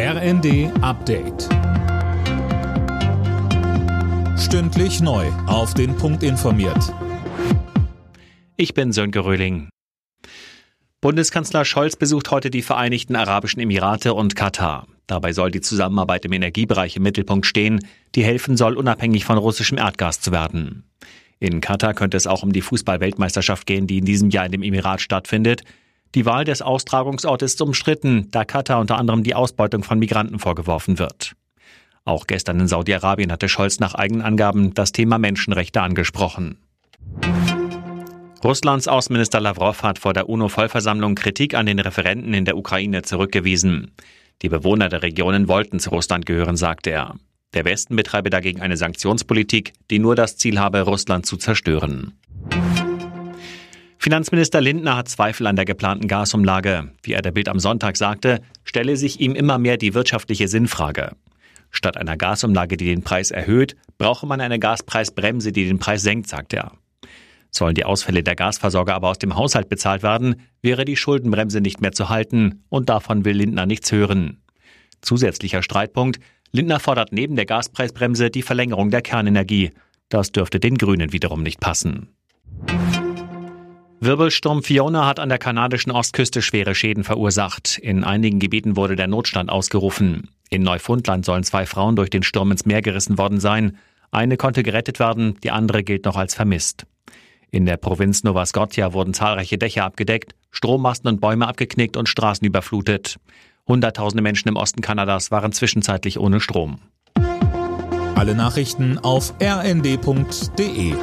RND Update. Stündlich neu. Auf den Punkt informiert. Ich bin Sönke Röhling. Bundeskanzler Scholz besucht heute die Vereinigten Arabischen Emirate und Katar. Dabei soll die Zusammenarbeit im Energiebereich im Mittelpunkt stehen, die helfen soll, unabhängig von russischem Erdgas zu werden. In Katar könnte es auch um die Fußball-Weltmeisterschaft gehen, die in diesem Jahr in dem Emirat stattfindet. Die Wahl des Austragungsortes ist umstritten, da Katar unter anderem die Ausbeutung von Migranten vorgeworfen wird. Auch gestern in Saudi-Arabien hatte Scholz nach eigenen Angaben das Thema Menschenrechte angesprochen. Russlands Außenminister Lavrov hat vor der UNO-Vollversammlung Kritik an den Referenten in der Ukraine zurückgewiesen. Die Bewohner der Regionen wollten zu Russland gehören, sagte er. Der Westen betreibe dagegen eine Sanktionspolitik, die nur das Ziel habe, Russland zu zerstören. Finanzminister Lindner hat Zweifel an der geplanten Gasumlage. Wie er der Bild am Sonntag sagte, stelle sich ihm immer mehr die wirtschaftliche Sinnfrage. Statt einer Gasumlage, die den Preis erhöht, brauche man eine Gaspreisbremse, die den Preis senkt, sagte er. Sollen die Ausfälle der Gasversorger aber aus dem Haushalt bezahlt werden, wäre die Schuldenbremse nicht mehr zu halten und davon will Lindner nichts hören. Zusätzlicher Streitpunkt, Lindner fordert neben der Gaspreisbremse die Verlängerung der Kernenergie. Das dürfte den Grünen wiederum nicht passen. Wirbelsturm Fiona hat an der kanadischen Ostküste schwere Schäden verursacht. In einigen Gebieten wurde der Notstand ausgerufen. In Neufundland sollen zwei Frauen durch den Sturm ins Meer gerissen worden sein. Eine konnte gerettet werden, die andere gilt noch als vermisst. In der Provinz Nova Scotia wurden zahlreiche Dächer abgedeckt, Strommasten und Bäume abgeknickt und Straßen überflutet. Hunderttausende Menschen im Osten Kanadas waren zwischenzeitlich ohne Strom. Alle Nachrichten auf rnd.de